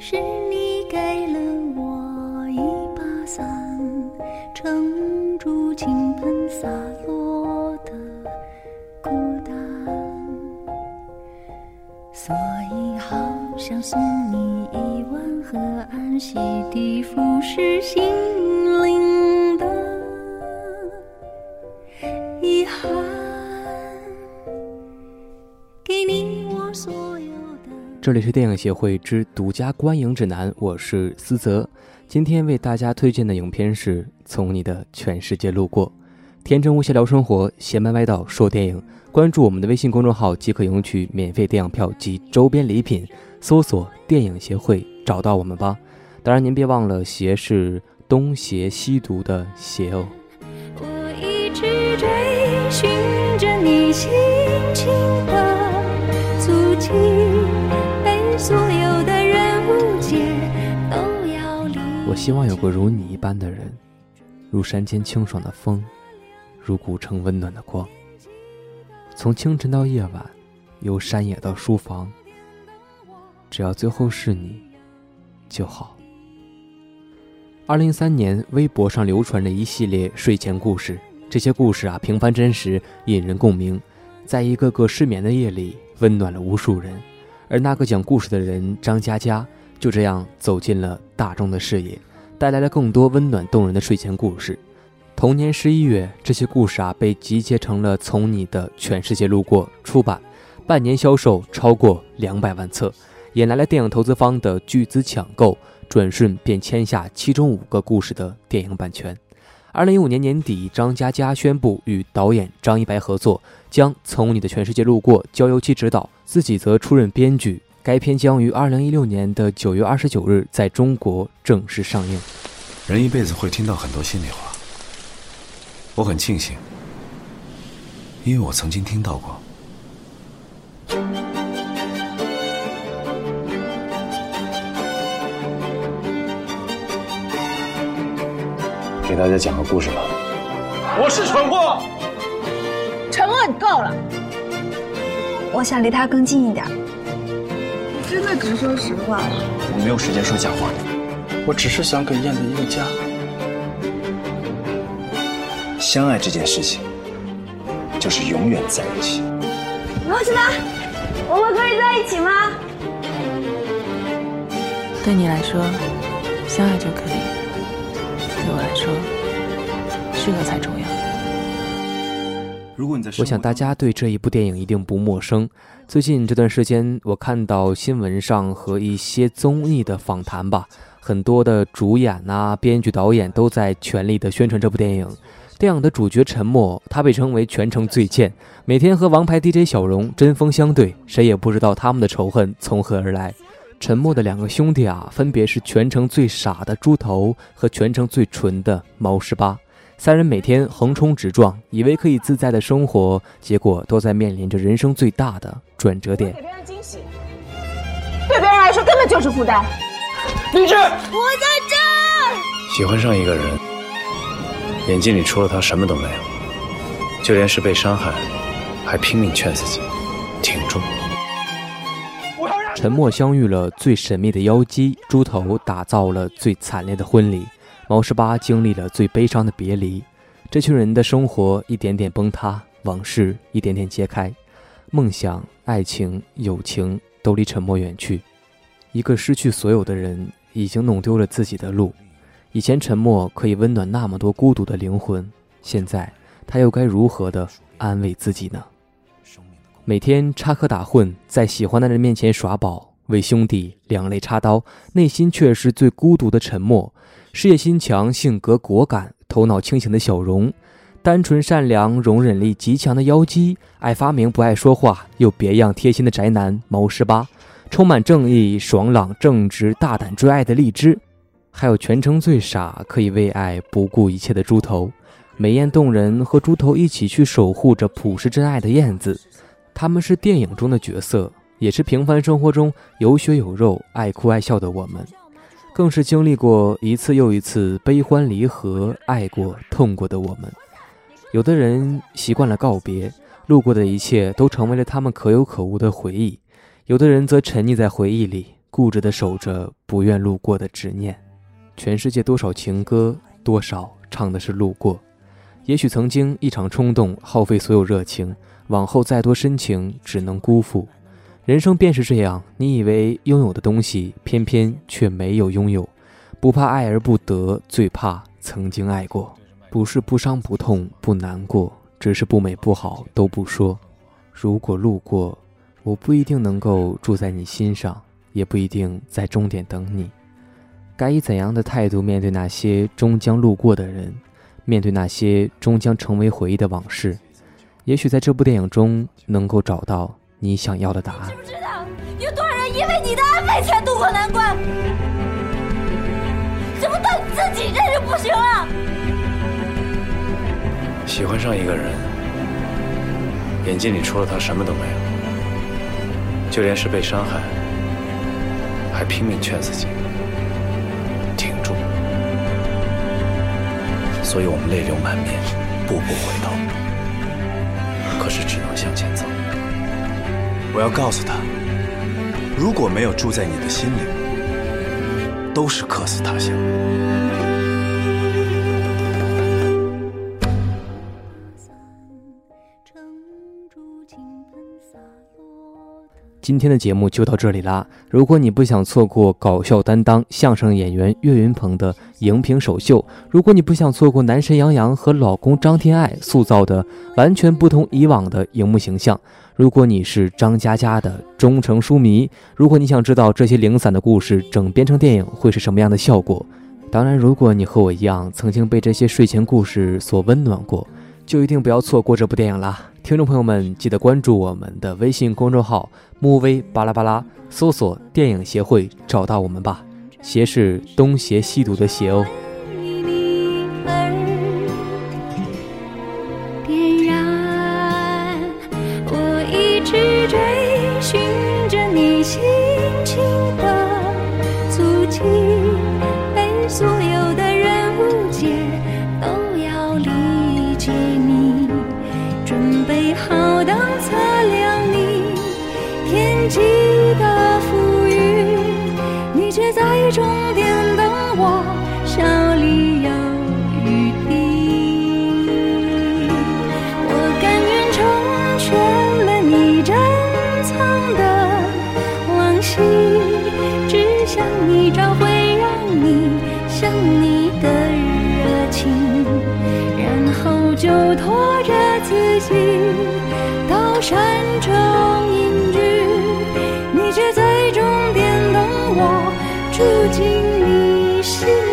是你给了我一把伞，撑住倾盆洒落的孤单，所以好想送你一碗河岸洗涤腐蚀心灵的遗憾，给你我所有。这里是电影协会之独家观影指南，我是思泽。今天为大家推荐的影片是《从你的全世界路过》，天真无邪聊生活，邪门歪道说电影。关注我们的微信公众号即可赢取免费电影票及周边礼品，搜索“电影协会”找到我们吧。当然，您别忘了“邪”是东邪西毒的“邪”哦。我一直追寻着你心情的足迹，希望有个如你一般的人，如山间清爽的风，如古城温暖的光。从清晨到夜晚，由山野到书房，只要最后是你，就好。二零一三年，微博上流传着一系列睡前故事，这些故事啊，平凡真实，引人共鸣，在一个个失眠的夜里，温暖了无数人。而那个讲故事的人张嘉佳，就这样走进了大众的视野，带来了更多温暖动人的睡前故事。同年十一月，这些故事啊被集结成了《从你的全世界路过》出版，半年销售超过两百万册，引来了电影投资方的巨资抢购，转瞬便签下其中五个故事的电影版权。二零一五年年底，张嘉佳宣布与导演张一白合作，将《从你的全世界路过》交由其执导，自己则出任编剧。该片将于二零一六年的九月二十九日在中国正式上映。人一辈子会听到很多心里话，我很庆幸，因为我曾经听到过。给大家讲个故事吧。我是蠢货，陈乐，你够了！我想离他更近一点。真的只说实话。我没有时间说假话。我只是想给燕子一个家。相爱这件事情，就是永远在一起。罗什么？我们可以在一起吗？对你来说，相爱就可以；对我来说，适合才重要。如果你在，我想大家对这一部电影一定不陌生。最近这段时间，我看到新闻上和一些综艺的访谈吧，很多的主演呐、编剧、导演都在全力的宣传这部电影。电影的主角陈默，他被称为全城最贱，每天和王牌 DJ 小荣针锋相对，谁也不知道他们的仇恨从何而来。沉默的两个兄弟啊，分别是全城最傻的猪头和全城最纯的毛十八。三人每天横冲直撞，以为可以自在的生活，结果都在面临着人生最大的转折点给。别人惊喜，对别人来说根本就是负担。理智。我在这。喜欢上一个人，眼睛里除了他什么都没有，就连是被伤害，还拼命劝自己挺住。我要让陈默相遇了最神秘的妖姬，猪头打造了最惨烈的婚礼，毛十八经历了最悲伤的别离。这群人的生活一点点崩塌，往事一点点揭开，梦想、爱情、友情都离沉默远去。一个失去所有的人，已经弄丢了自己的路。以前沉默可以温暖那么多孤独的灵魂，现在他又该如何的安慰自己呢？每天插科打诨，在喜欢的人面前耍宝，为兄弟两肋插刀，内心却是最孤独的沉默。事业心强、性格果敢、头脑清醒的小荣，单纯善良、容忍力极强的妖姬，爱发明不爱说话又别样贴心的宅男毛十八，充满正义、爽朗、正直、大胆追爱的荔枝，还有全城最傻、可以为爱不顾一切的猪头，美艳动人，和猪头一起去守护着朴实真爱的燕子。他们是电影中的角色，也是平凡生活中有血有肉、爱哭爱笑的我们，更是经历过一次又一次悲欢离合、爱过痛过的我们。有的人习惯了告别，路过的一切都成为了他们可有可无的回忆；有的人则沉溺在回忆里，固执地守着不愿路过的执念。全世界多少情歌，多少唱的是路过。也许曾经一场冲动，耗费所有热情，往后再多深情，只能辜负。人生便是这样，你以为拥有的东西，偏偏却没有拥有。不怕爱而不得，最怕曾经爱过。不是不伤不痛不难过，只是不美不好都不说。如果路过，我不一定能够住在你心上，也不一定在终点等你。该以怎样的态度面对那些终将路过的人，面对那些终将成为回忆的往事？也许在这部电影中能够找到你想要的答案。知不知道有多少人因为你的安慰才渡过难关？怎么到你自己这就不行了？喜欢上一个人，眼睛里除了他什么都没有，就连是被伤害，还拼命劝自己挺住。所以我们泪流满面，步步回头，可是只能向前走。我要告诉他，如果没有住在你的心里，都是客死他乡。今天的节目就到这里啦！如果你不想错过搞笑担当相声演员岳云鹏的荧屏首秀，如果你不想错过男神杨洋和老公张天爱塑造的完全不同以往的荧幕形象，如果你是张嘉佳的忠诚书迷，如果你想知道这些零散的故事整编成电影会是什么样的效果，当然，如果你和我一样曾经被这些睡前故事所温暖过，就一定不要错过这部电影啦！听众朋友们，记得关注我们的微信公众号“木威巴拉巴拉”，搜索“电影协会”，找到我们吧。邪是东邪西毒的邪哦。准备好当测量你天际的浮云，你却在终点等我，笑里有余地。我甘愿成全了你珍藏的往昔，只想你找回让你想你的热情，然后就拖山城隐居，你却在终点等我，住进你心。